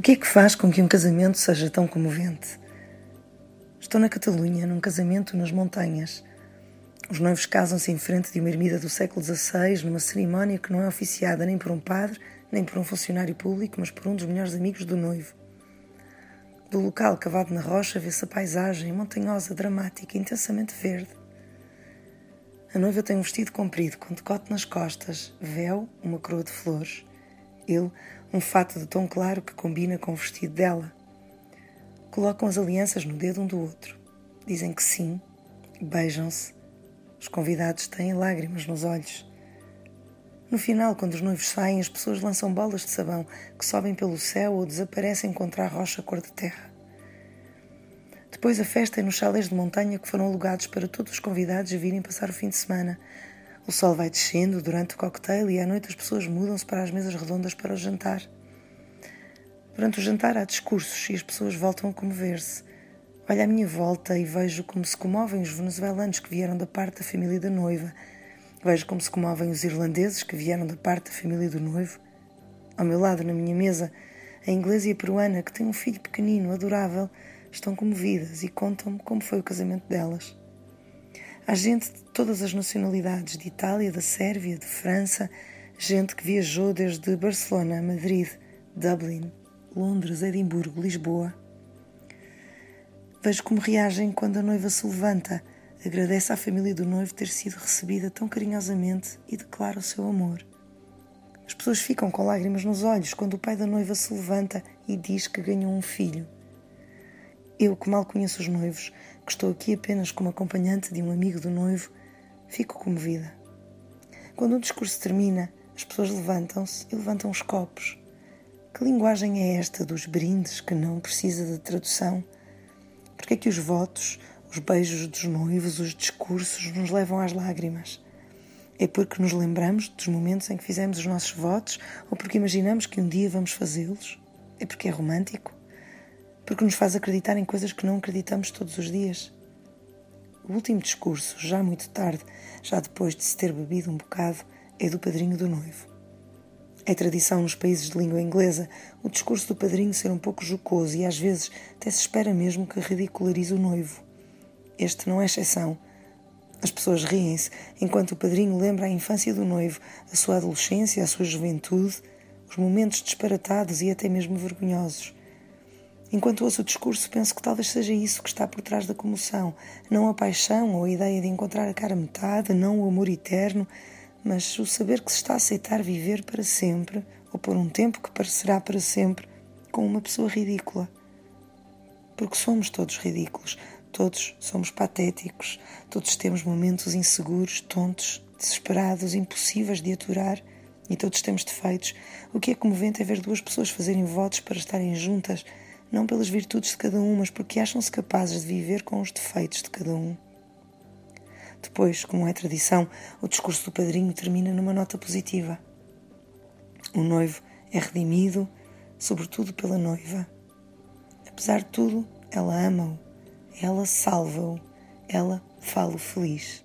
O que é que faz com que um casamento seja tão comovente? Estou na Catalunha, num casamento nas montanhas. Os noivos casam-se em frente de uma ermida do século XVI, numa cerimónia que não é oficiada nem por um padre, nem por um funcionário público, mas por um dos melhores amigos do noivo. Do local cavado na rocha vê-se a paisagem montanhosa, dramática, intensamente verde. A noiva tem um vestido comprido, com decote nas costas, véu, uma coroa de flores. Ele, um fato de tom claro que combina com o vestido dela. Colocam as alianças no dedo um do outro. Dizem que sim, beijam-se. Os convidados têm lágrimas nos olhos. No final, quando os noivos saem, as pessoas lançam bolas de sabão que sobem pelo céu ou desaparecem contra a rocha cor de terra. Depois a festa é nos chalés de montanha que foram alugados para todos os convidados virem passar o fim de semana, o sol vai descendo durante o cocktail e à noite as pessoas mudam-se para as mesas redondas para o jantar. Durante o jantar há discursos e as pessoas voltam a comover-se. Olho à minha volta e vejo como se comovem os venezuelanos que vieram da parte da família da noiva. Vejo como se comovem os irlandeses que vieram da parte da família do noivo. Ao meu lado, na minha mesa, a inglesa e a peruana, que têm um filho pequenino, adorável, estão comovidas e contam-me como foi o casamento delas. Há gente de todas as nacionalidades, de Itália, da Sérvia, de França, gente que viajou desde Barcelona, Madrid, Dublin, Londres, Edimburgo, Lisboa. Vejo como reagem quando a noiva se levanta, agradece à família do noivo ter sido recebida tão carinhosamente e declara o seu amor. As pessoas ficam com lágrimas nos olhos quando o pai da noiva se levanta e diz que ganhou um filho. Eu, que mal conheço os noivos, que estou aqui apenas como acompanhante de um amigo do noivo, fico comovida. Quando o discurso termina, as pessoas levantam-se e levantam os copos. Que linguagem é esta dos brindes que não precisa de tradução? Porque é que os votos, os beijos dos noivos, os discursos nos levam às lágrimas? É porque nos lembramos dos momentos em que fizemos os nossos votos ou porque imaginamos que um dia vamos fazê-los? É porque é romântico? Porque nos faz acreditar em coisas que não acreditamos todos os dias. O último discurso, já muito tarde, já depois de se ter bebido um bocado, é do padrinho do noivo. É tradição nos países de língua inglesa o discurso do padrinho ser um pouco jocoso e às vezes até se espera mesmo que ridicularize o noivo. Este não é exceção. As pessoas riem-se enquanto o padrinho lembra a infância do noivo, a sua adolescência, a sua juventude, os momentos disparatados e até mesmo vergonhosos. Enquanto ouço o discurso, penso que talvez seja isso que está por trás da comoção. Não a paixão ou a ideia de encontrar a cara metade, não o amor eterno, mas o saber que se está a aceitar viver para sempre, ou por um tempo que parecerá para sempre, com uma pessoa ridícula. Porque somos todos ridículos, todos somos patéticos, todos temos momentos inseguros, tontos, desesperados, impossíveis de aturar e todos temos defeitos. O que é comovente é ver duas pessoas fazerem votos para estarem juntas não pelas virtudes de cada um, mas porque acham-se capazes de viver com os defeitos de cada um. Depois, como é tradição, o discurso do padrinho termina numa nota positiva. O noivo é redimido, sobretudo pela noiva. Apesar de tudo, ela ama-o, ela salva-o, ela fala-o feliz.